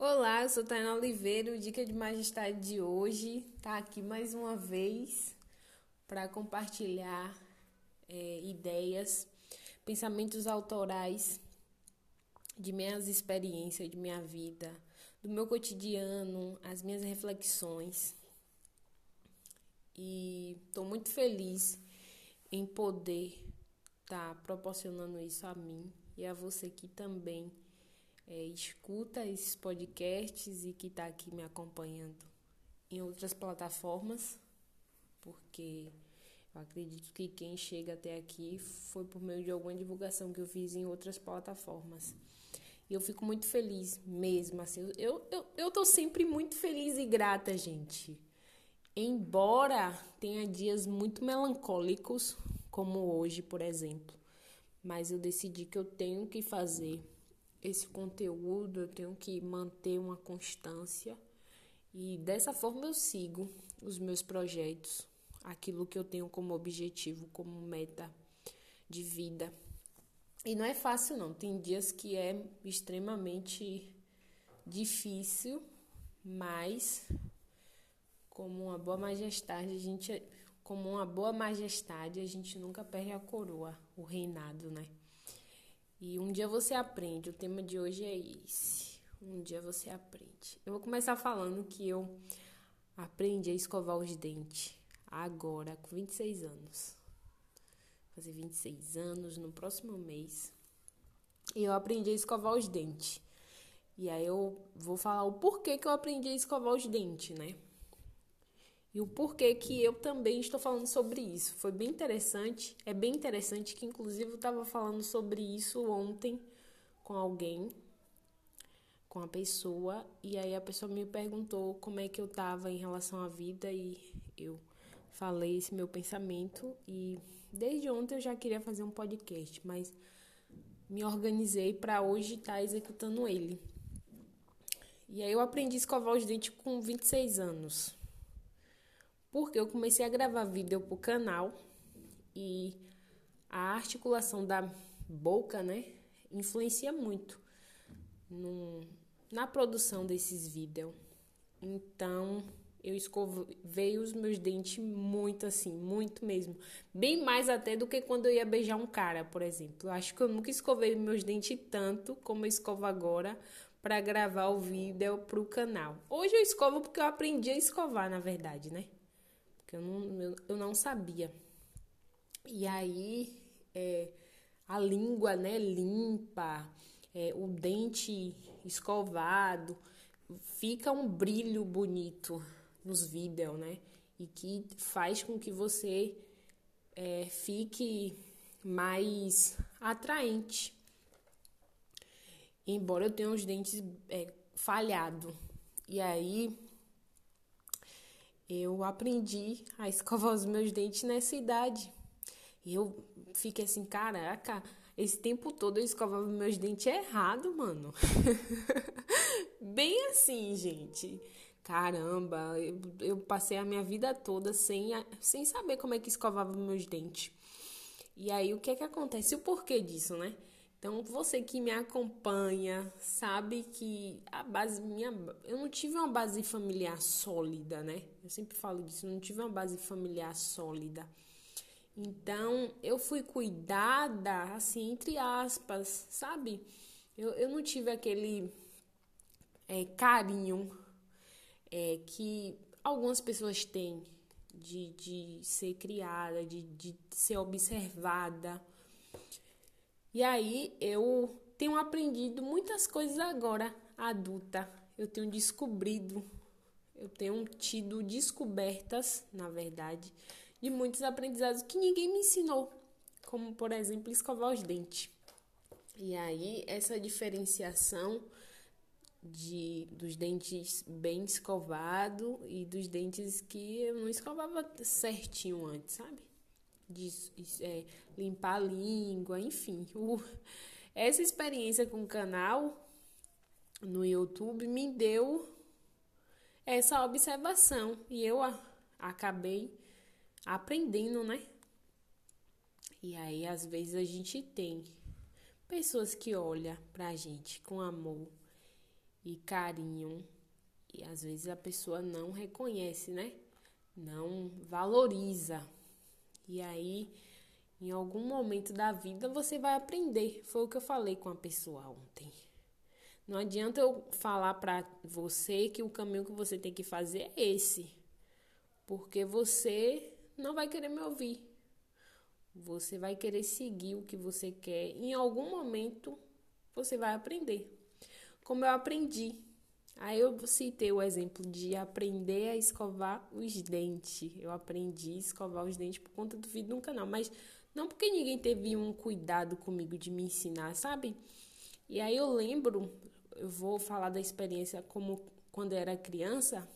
Olá, eu sou Tainá Oliveira. O Dica de Majestade de hoje está aqui mais uma vez para compartilhar é, ideias, pensamentos autorais de minhas experiências, de minha vida, do meu cotidiano, as minhas reflexões. E estou muito feliz em poder estar tá proporcionando isso a mim e a você que também é, escuta esses podcasts e que está aqui me acompanhando em outras plataformas, porque eu acredito que quem chega até aqui foi por meio de alguma divulgação que eu fiz em outras plataformas. E eu fico muito feliz mesmo, assim, eu, eu, eu tô sempre muito feliz e grata, gente. Embora tenha dias muito melancólicos, como hoje, por exemplo, mas eu decidi que eu tenho que fazer esse conteúdo, eu tenho que manter uma constância e dessa forma eu sigo os meus projetos, aquilo que eu tenho como objetivo, como meta de vida. E não é fácil não, tem dias que é extremamente difícil, mas como uma boa majestade, a gente como uma boa majestade, a gente nunca perde a coroa, o reinado, né? E um dia você aprende. O tema de hoje é esse. Um dia você aprende. Eu vou começar falando que eu aprendi a escovar os dentes agora, com 26 anos. Vou fazer 26 anos no próximo mês. E eu aprendi a escovar os dentes. E aí eu vou falar o porquê que eu aprendi a escovar os dentes, né? E o porquê que eu também estou falando sobre isso. Foi bem interessante, é bem interessante que inclusive eu estava falando sobre isso ontem com alguém, com a pessoa, e aí a pessoa me perguntou como é que eu estava em relação à vida e eu falei esse meu pensamento e desde ontem eu já queria fazer um podcast, mas me organizei para hoje estar tá executando ele. E aí eu aprendi a escovar os dentes com 26 anos porque eu comecei a gravar vídeo pro canal e a articulação da boca, né, influencia muito no, na produção desses vídeos. Então, eu escovei os meus dentes muito assim, muito mesmo. Bem mais até do que quando eu ia beijar um cara, por exemplo. Eu acho que eu nunca escovei meus dentes tanto como eu escovo agora para gravar o vídeo pro canal. Hoje eu escovo porque eu aprendi a escovar, na verdade, né? Que eu não, eu, eu não sabia. E aí, é, a língua, né, limpa, é, o dente escovado, fica um brilho bonito nos vídeos, né? E que faz com que você é, fique mais atraente. Embora eu tenha os dentes é, falhado. E aí eu aprendi a escovar os meus dentes nessa idade. E eu fiquei assim, caraca, esse tempo todo eu escovava meus dentes errado, mano. Bem assim, gente. Caramba, eu, eu, passei a minha vida toda sem, sem saber como é que escovava meus dentes. E aí, o que é que acontece? O porquê disso, né? Então, você que me acompanha sabe que a base minha. Eu não tive uma base familiar sólida, né? Eu sempre falo disso, eu não tive uma base familiar sólida. Então, eu fui cuidada, assim, entre aspas, sabe? Eu, eu não tive aquele é, carinho é, que algumas pessoas têm de, de ser criada, de, de ser observada. E aí eu tenho aprendido muitas coisas agora, adulta. Eu tenho descobrido, eu tenho tido descobertas, na verdade, de muitos aprendizados que ninguém me ensinou, como por exemplo escovar os dentes. E aí essa diferenciação de dos dentes bem escovado e dos dentes que eu não escovava certinho antes, sabe? De é, limpar a língua, enfim. O, essa experiência com o canal no YouTube me deu essa observação e eu a, acabei aprendendo, né? E aí, às vezes, a gente tem pessoas que olham pra gente com amor e carinho. E às vezes a pessoa não reconhece, né? Não valoriza. E aí, em algum momento da vida, você vai aprender. Foi o que eu falei com a pessoa ontem. Não adianta eu falar para você que o caminho que você tem que fazer é esse. Porque você não vai querer me ouvir. Você vai querer seguir o que você quer. Em algum momento você vai aprender. Como eu aprendi. Aí eu citei o exemplo de aprender a escovar os dentes. Eu aprendi a escovar os dentes por conta do vídeo no canal, mas não porque ninguém teve um cuidado comigo de me ensinar, sabe? E aí eu lembro, eu vou falar da experiência como quando eu era criança.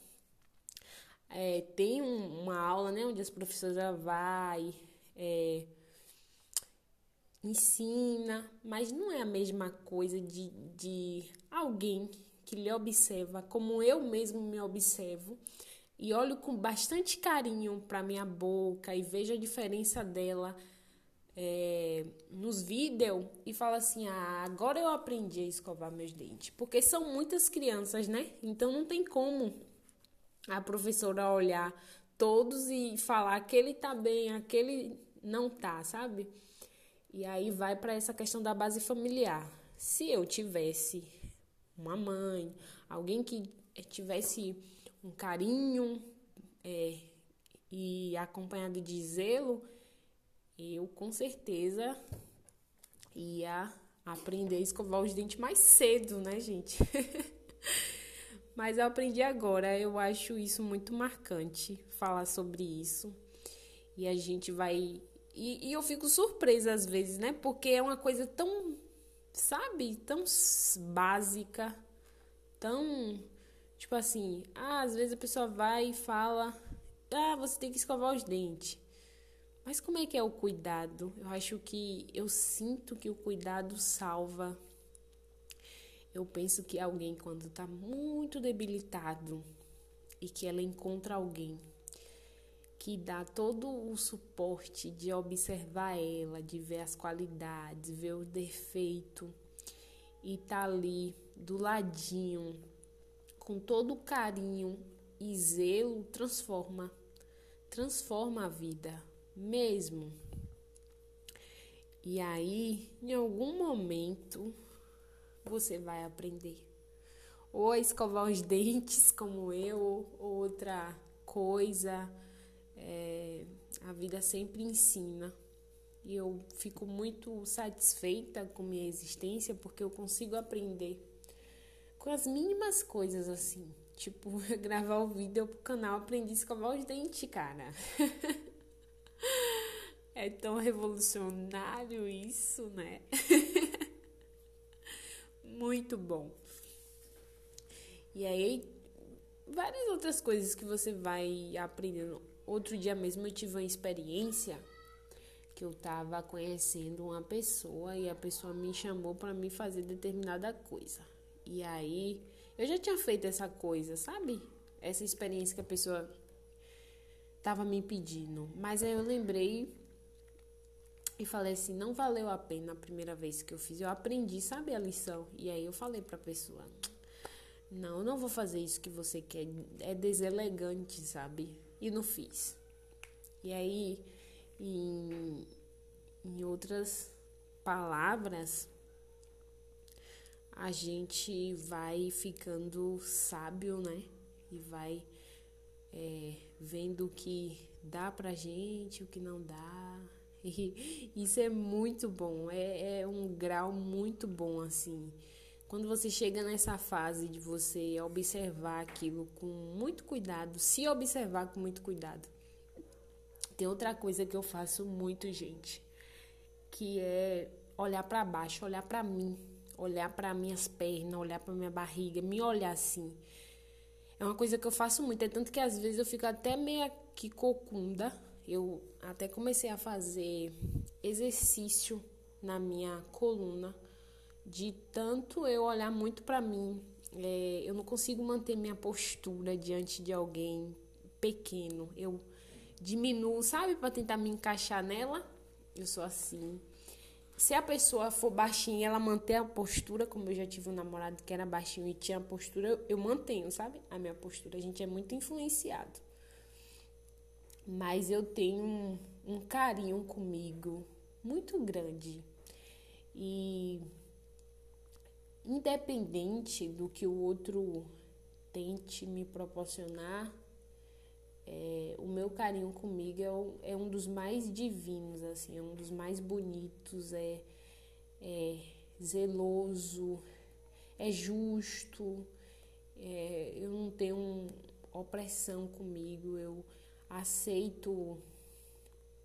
É, tem um, uma aula, né, onde as professoras vai é, ensina, mas não é a mesma coisa de, de alguém que lhe observa como eu mesmo me observo e olho com bastante carinho para minha boca e vejo a diferença dela é, nos vídeos e falo assim: ah, agora eu aprendi a escovar meus dentes. Porque são muitas crianças, né? Então não tem como a professora olhar todos e falar aquele tá bem, aquele não tá, sabe? E aí vai para essa questão da base familiar. Se eu tivesse uma mãe, alguém que tivesse um carinho é, e acompanhado de zelo, eu com certeza ia aprender a escovar os dentes mais cedo, né, gente? Mas eu aprendi agora, eu acho isso muito marcante falar sobre isso. E a gente vai e, e eu fico surpresa às vezes, né? Porque é uma coisa tão, sabe, tão básica, tão. Tipo assim, ah, às vezes a pessoa vai e fala, ah, você tem que escovar os dentes. Mas como é que é o cuidado? Eu acho que eu sinto que o cuidado salva. Eu penso que alguém quando tá muito debilitado e que ela encontra alguém que dá todo o suporte de observar ela, de ver as qualidades, ver o defeito e tá ali do ladinho com todo o carinho e zelo transforma transforma a vida mesmo. E aí, em algum momento, você vai aprender. Ou a escovar os dentes, como eu, ou outra coisa é, a vida sempre ensina. E eu fico muito satisfeita com minha existência porque eu consigo aprender com as mínimas coisas assim. Tipo, gravar o vídeo pro canal, aprendi a escovar os dentes, cara. é tão revolucionário isso, né? Muito bom. E aí, várias outras coisas que você vai aprendendo Outro dia mesmo eu tive uma experiência que eu tava conhecendo uma pessoa e a pessoa me chamou para me fazer determinada coisa. E aí eu já tinha feito essa coisa, sabe? Essa experiência que a pessoa tava me pedindo. Mas aí eu lembrei e falei assim, não valeu a pena a primeira vez que eu fiz. Eu aprendi, sabe a lição? E aí eu falei para a pessoa, não, eu não vou fazer isso que você quer. É deselegante, sabe? E não fiz. E aí, em, em outras palavras, a gente vai ficando sábio, né? E vai é, vendo o que dá pra gente, o que não dá. E isso é muito bom, é, é um grau muito bom, assim. Quando você chega nessa fase de você observar aquilo com muito cuidado, se observar com muito cuidado. Tem outra coisa que eu faço muito, gente, que é olhar para baixo, olhar para mim, olhar para minhas pernas, olhar para minha barriga, me olhar assim. É uma coisa que eu faço muito, é tanto que às vezes eu fico até meio que cocunda. Eu até comecei a fazer exercício na minha coluna de tanto eu olhar muito para mim, é, eu não consigo manter minha postura diante de alguém pequeno. Eu diminuo, sabe, para tentar me encaixar nela. Eu sou assim. se a pessoa for baixinha, ela manter a postura, como eu já tive um namorado que era baixinho e tinha a postura, eu, eu mantenho, sabe? A minha postura. A gente é muito influenciado. Mas eu tenho um, um carinho comigo muito grande. E independente do que o outro tente me proporcionar, é, o meu carinho comigo é, é, um dos mais divinos, assim, é um dos mais bonitos, é, é zeloso, é justo, é, eu não tenho opressão comigo, eu aceito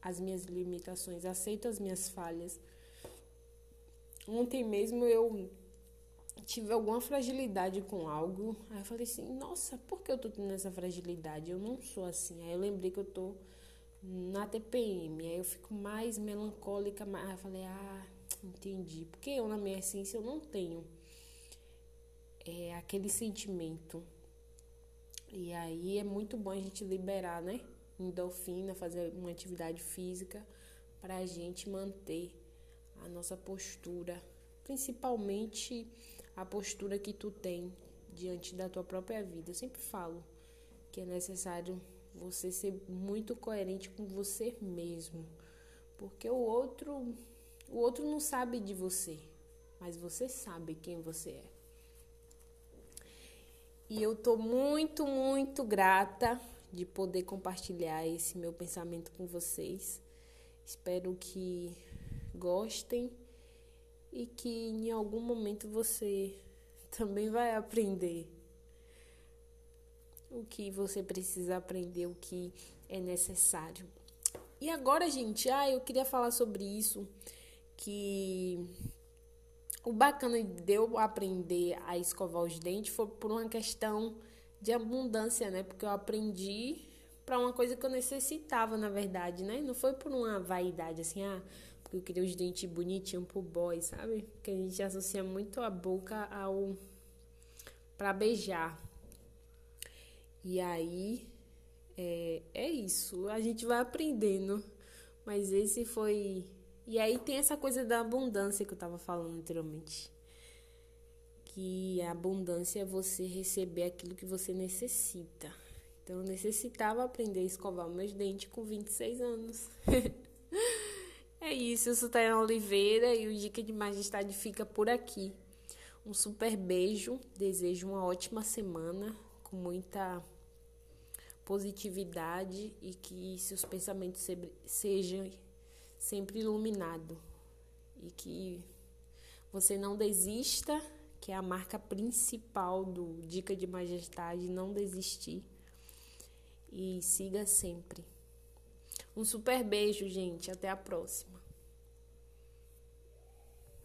as minhas limitações, aceito as minhas falhas. Ontem mesmo eu tive alguma fragilidade com algo. Aí eu falei assim, nossa, por que eu tô tendo essa fragilidade? Eu não sou assim. Aí eu lembrei que eu tô na TPM. Aí eu fico mais melancólica. Aí eu falei, ah, entendi. Porque eu, na minha essência, eu não tenho é, aquele sentimento. E aí é muito bom a gente liberar, né? Endorfina, fazer uma atividade física para a gente manter a nossa postura, principalmente a postura que tu tem diante da tua própria vida. Eu sempre falo que é necessário você ser muito coerente com você mesmo, porque o outro o outro não sabe de você, mas você sabe quem você é. E eu tô muito, muito grata de poder compartilhar esse meu pensamento com vocês. Espero que gostem e que em algum momento você também vai aprender o que você precisa aprender, o que é necessário. E agora, gente, ah, eu queria falar sobre isso que o bacana de eu aprender a escovar os dentes foi por uma questão de abundância, né? Porque eu aprendi para uma coisa que eu necessitava, na verdade, né? Não foi por uma vaidade assim, ah, eu queria os dentes bonitinhos pro boy, sabe? Porque a gente associa muito a boca ao. pra beijar. E aí. É, é isso. A gente vai aprendendo. Mas esse foi. E aí tem essa coisa da abundância que eu tava falando anteriormente. Que a abundância é você receber aquilo que você necessita. Então eu necessitava aprender a escovar meus dentes com 26 anos. É isso, eu sou Tayana Oliveira e o Dica de Majestade fica por aqui. Um super beijo, desejo uma ótima semana com muita positividade e que seus pensamentos sejam sempre iluminados e que você não desista, que é a marca principal do Dica de Majestade, não desistir e siga sempre. Um super beijo, gente. Até a próxima.